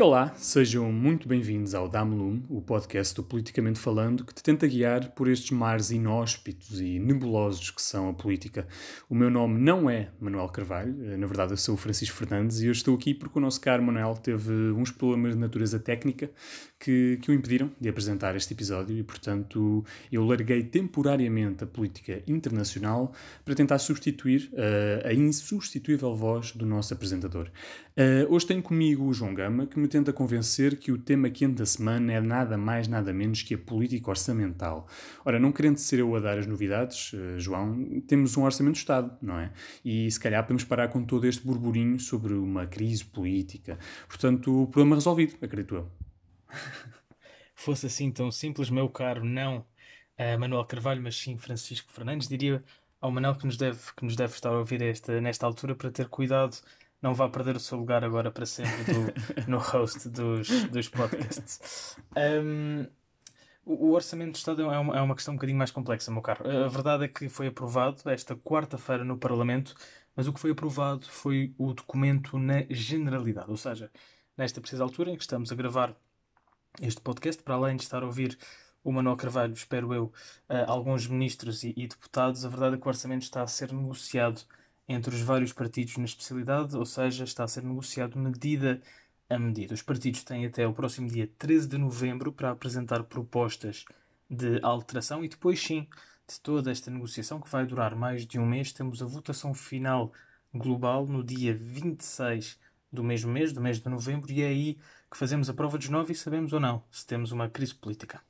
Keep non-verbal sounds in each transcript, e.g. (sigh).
Olá, sejam muito bem-vindos ao Damlum, o podcast do Politicamente Falando, que te tenta guiar por estes mares inóspitos e nebulosos que são a política. O meu nome não é Manuel Carvalho, eh, na verdade eu sou o Francisco Fernandes e eu estou aqui porque o nosso caro Manuel teve uns problemas de natureza técnica que, que o impediram de apresentar este episódio e, portanto, eu larguei temporariamente a política internacional para tentar substituir uh, a insubstituível voz do nosso apresentador. Uh, hoje tenho comigo o João Gama, que me tenta convencer que o tema quente da semana é nada mais, nada menos que a política orçamental. Ora, não querendo ser eu a dar as novidades, uh, João, temos um orçamento do Estado, não é? E se calhar podemos parar com todo este burburinho sobre uma crise política. Portanto, o problema resolvido, acredito eu. (laughs) Fosse assim tão simples, meu caro, não uh, Manuel Carvalho, mas sim Francisco Fernandes, diria ao Manuel que nos deve, que nos deve estar a ouvir esta, nesta altura para ter cuidado, não vá perder o seu lugar agora para sempre do, no host dos, dos podcasts. Um, o, Orçamento do Estado é uma, é uma questão um bocadinho mais complexa, meu caro. A verdade é que foi aprovado esta quarta-feira no Parlamento, mas o que foi aprovado foi o documento na generalidade, ou seja, nesta precisa altura em que estamos a gravar este podcast, para além de estar a ouvir o Manuel Carvalho, espero eu, uh, alguns ministros e, e, deputados, a verdade é que o orçamento está a ser negociado entre os vários partidos na especialidade, ou seja, está a ser negociado medida a medida. Os partidos têm até o próximo dia 13 de novembro para apresentar propostas de alteração e depois, sim, de toda esta negociação, que vai durar mais de um mês, temos a votação final global no dia 26 do mesmo mês, do mês de novembro, e é aí que fazemos a prova dos nove e sabemos ou não se temos uma crise política.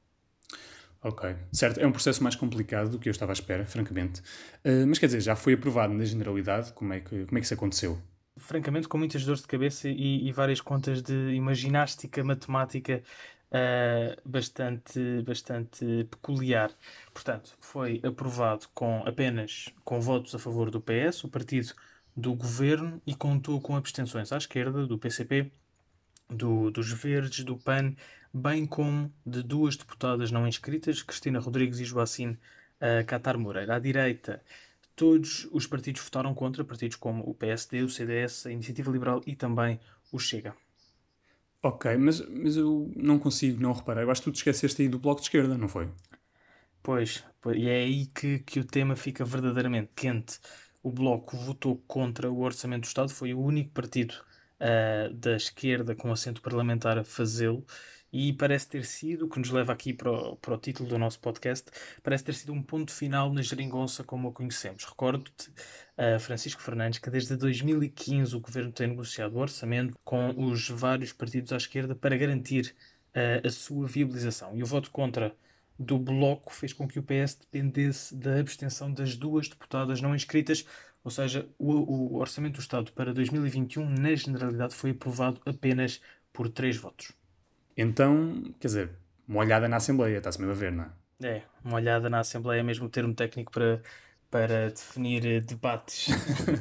Ok, certo. É um processo mais complicado do que eu estava à espera, francamente. Uh, mas quer dizer, já foi aprovado na generalidade? Como é que, como é que isso aconteceu? Francamente, com muitas dores de cabeça e, e várias contas de ginástica, matemática uh, bastante, bastante peculiar. Portanto, foi aprovado com apenas com votos a favor do PS, o partido do governo, e contou com abstenções à esquerda, do PCP, do, dos Verdes, do PAN, bem como de duas deputadas não inscritas, Cristina Rodrigues e Joacine uh, Catar Moreira. À direita, todos os partidos votaram contra, partidos como o PSD, o CDS, a Iniciativa Liberal e também o Chega. Ok, mas, mas eu não consigo não reparar. Eu acho que tu te esqueceste aí do Bloco de Esquerda, não foi? Pois, e é aí que, que o tema fica verdadeiramente quente. O Bloco votou contra o Orçamento do Estado, foi o único partido uh, da esquerda com assento parlamentar a fazê-lo. E parece ter sido, o que nos leva aqui para o, para o título do nosso podcast, parece ter sido um ponto final na geringonça como a conhecemos. Recordo-te, uh, Francisco Fernandes, que desde 2015 o governo tem negociado o orçamento com os vários partidos à esquerda para garantir uh, a sua viabilização. E o voto contra do Bloco fez com que o PS dependesse da abstenção das duas deputadas não inscritas, ou seja, o, o Orçamento do Estado para 2021, na generalidade, foi aprovado apenas por três votos. Então, quer dizer, uma olhada na Assembleia, está-se mesmo a ver, não é? É, uma olhada na Assembleia é mesmo o termo técnico para, para definir eh, debates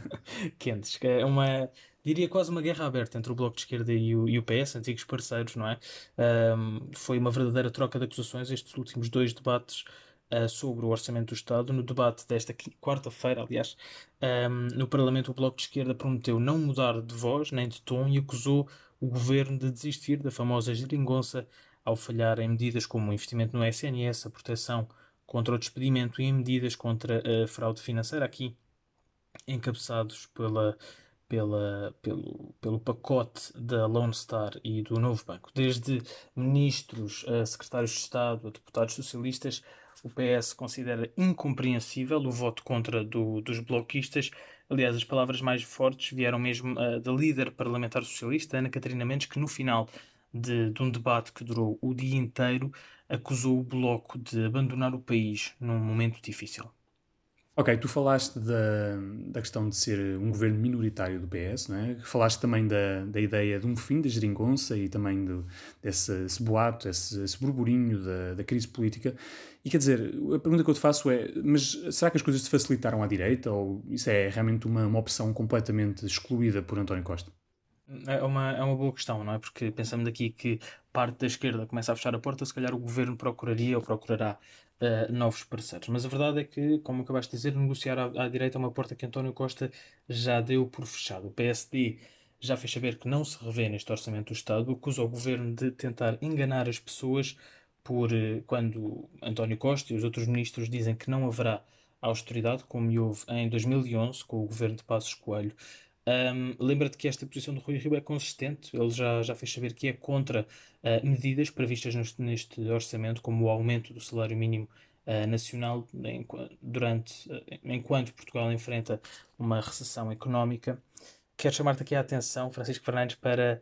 (laughs) quentes. É uma, diria quase uma guerra aberta entre o Bloco de Esquerda e o, e o PS, antigos parceiros, não é? Um, foi uma verdadeira troca de acusações estes últimos dois debates sobre o Orçamento do Estado. No debate desta quarta-feira, aliás, um, no Parlamento, o Bloco de Esquerda prometeu não mudar de voz nem de tom e acusou o governo de desistir da famosa geringonça ao falhar em medidas como o investimento no SNS, a proteção contra o despedimento e em medidas contra a fraude financeira, aqui encabeçados pela, pela, pelo, pelo pacote da Lone Star e do Novo Banco. Desde ministros, a secretários de Estado, a deputados socialistas, o PS considera incompreensível o voto contra do, dos bloquistas. Aliás, as palavras mais fortes vieram mesmo uh, da líder parlamentar socialista, Ana Catarina Mendes, que no final de, de um debate que durou o dia inteiro acusou o Bloco de abandonar o país num momento difícil. Ok, tu falaste da, da questão de ser um governo minoritário do PS, não é? Falaste também da, da ideia de um fim da geringonça e também do, desse boato, esse, esse burburinho da, da crise política. E quer dizer, a pergunta que eu te faço é: mas será que as coisas se facilitaram à direita ou isso é realmente uma, uma opção completamente excluída por António Costa? É uma, é uma boa questão, não é? Porque pensamos aqui que parte da esquerda começa a fechar a porta, se calhar o governo procuraria ou procurará uh, novos parceiros. Mas a verdade é que, como acabaste de dizer, negociar à, à, direita é uma porta que António Costa já deu por fechado. O PSD já fez saber que não se revê neste orçamento do Estado, acusa o governo de tentar enganar as pessoas por eh, quando António Costa e os outros ministros dizem que não haverá austeridade, como houve em 2011 com o governo de Passos Coelho. Um, Lembra-te que esta posição do Rui Rio é consistente, ele já, já fez saber que é contra uh, medidas previstas neste, neste, orçamento, como o aumento do salário mínimo uh, nacional em, durante, uh, enquanto Portugal enfrenta uma recessão económica. Quero chamar-te aqui a atenção, Francisco Fernandes, para,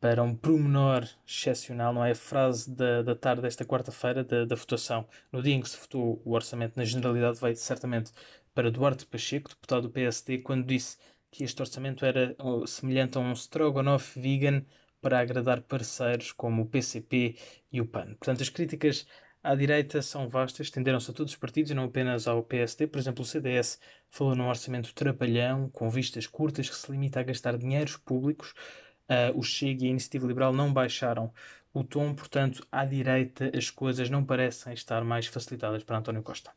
para um promenor excepcional, não é? A frase da, da tarde desta quarta-feira da, da votação. No dia em que se votou o orçamento na generalidade, veio certamente para Duarte Pacheco, deputado do PSD, quando disse que este orçamento era semelhante a um strogonoff vegan para agradar parceiros como o PCP e o PAN. Portanto, as críticas à direita são vastas, tenderam-se a todos os partidos e não apenas ao PSD. Por exemplo, o CDS falou num orçamento trapalhão, com vistas curtas, que se limita a gastar dinheiros públicos. Uh, o Chega e a Iniciativa Liberal não baixaram o tom, portanto, à direita as coisas não parecem estar mais facilitadas para António Costa.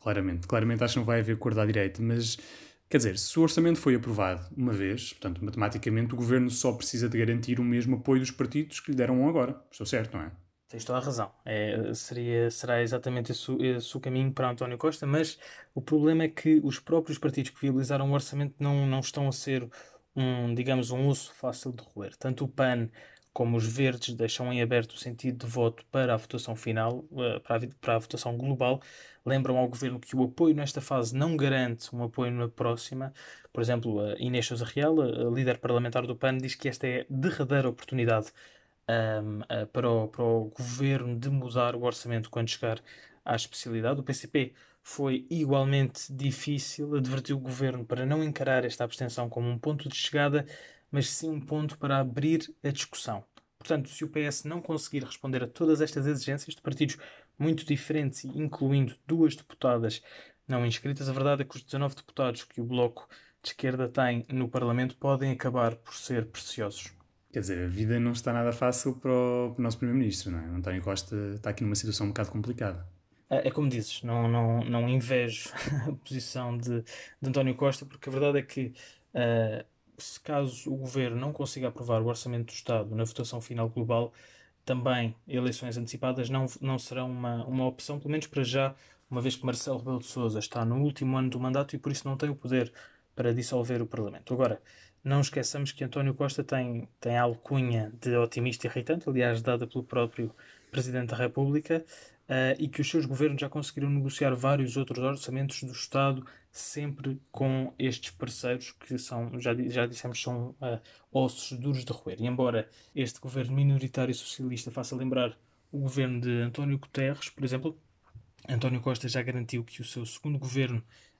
Claramente, claramente acho que não vai haver acordo à direita, mas Quer dizer, se o orçamento foi aprovado uma vez, portanto, matematicamente, o governo só precisa de garantir o mesmo apoio dos partidos que lhe deram agora. Estou certo, não é? Tens toda a razão. É, seria, será exatamente esse, esse, o caminho para António Costa, mas o problema é que os próprios partidos que viabilizaram o orçamento não, não estão a ser um, digamos, um osso fácil de roer. Tanto o PAN como os verdes deixam em aberto o sentido de voto para a votação final, eh, para a, votação global, lembram ao governo que o apoio nesta fase não garante um apoio na próxima. Por exemplo, Inês Sousa Real, líder parlamentar do PAN, diz que esta é a derradeira oportunidade um, para, o, para o governo de mudar o orçamento quando chegar à especialidade. O PCP foi igualmente difícil, advertiu o governo para não encarar esta abstenção como um ponto de chegada, mas sim um ponto para abrir a discussão. Portanto, se o PS não conseguir responder a todas estas exigências de partidos muito diferentes, incluindo duas deputadas não inscritas, a verdade é que os 19 deputados que o Bloco de Esquerda tem no Parlamento podem acabar por ser preciosos. Quer dizer, a vida não está nada fácil para o, para o nosso Primeiro-Ministro, não é? António Costa está aqui numa situação um bocado complicada. É, é como dizes, não, não, não invejo (laughs) a posição de, de António Costa, porque a verdade é que uh, se caso o governo não consiga aprovar o orçamento do Estado na votação final global, também eleições antecipadas não, não serão uma, uma opção, pelo menos para já, uma vez que Marcelo Rebelo de Sousa está no último ano do mandato e por isso não tem o poder para dissolver o Parlamento. Agora, não esqueçamos que António Costa tem, tem a alcunha de otimista irritante, aliás, dada pelo próprio Presidente da República, uh, e que os seus governos já conseguiram negociar vários outros orçamentos do Estado, sempre com estes parceiros que são, já, já dissemos, são uh, ossos duros de roer. E embora este governo minoritário socialista faça lembrar o governo de António Guterres, por exemplo, António Costa já garantiu que o seu segundo governo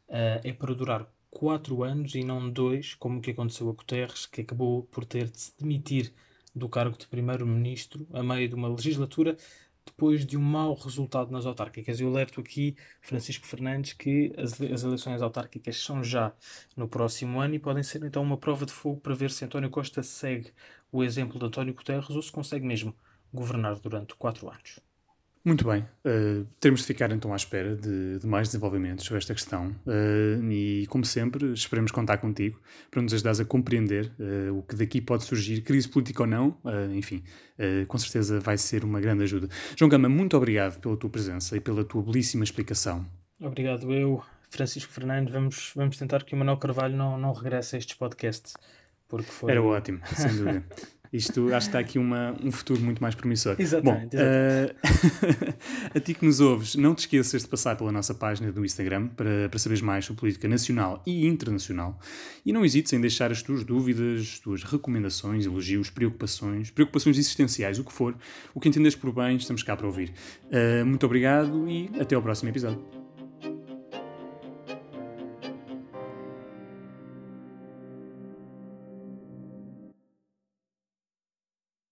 uh, é para durar quatro anos e não dois, como o que aconteceu a Guterres, que acabou por ter de se demitir do cargo de primeiro-ministro a meio de uma legislatura depois de um mau resultado nas autárquicas. Eu alerto aqui, Francisco Fernandes, que as, as eleições autárquicas são já no próximo ano e podem ser então uma prova de fogo para ver se António Costa segue o exemplo de António Guterres ou se consegue mesmo governar durante quatro anos. Muito bem. Uh, temos de ficar então à espera de, de mais desenvolvimentos sobre esta questão. Uh, e, como sempre, esperemos contar contigo para nos ajudares a compreender uh, o que daqui pode surgir, crise política ou não. enfim, com certeza vai ser uma grande ajuda. João Gama, muito obrigado pela tua presença e pela tua belíssima explicação. Obrigado, eu, Francisco Fernandes. Vamos, vamos tentar que o Manuel Carvalho não, não regresse a estes podcasts. Porque foi... Era ótimo, sem dúvida. (laughs) Isto acho que está aqui uma, um futuro muito mais promissor. Exatamente. Bom, exatamente. Uh, (laughs) a ti que nos ouves, não te esqueças de passar pela nossa página do Instagram para, para saberes mais sobre política nacional e internacional. E não hesites em deixar as tuas dúvidas, as tuas recomendações, elogios, preocupações, preocupações existenciais, o que for, o que entendes por bem, estamos cá para ouvir. Uh, muito obrigado e até ao próximo episódio.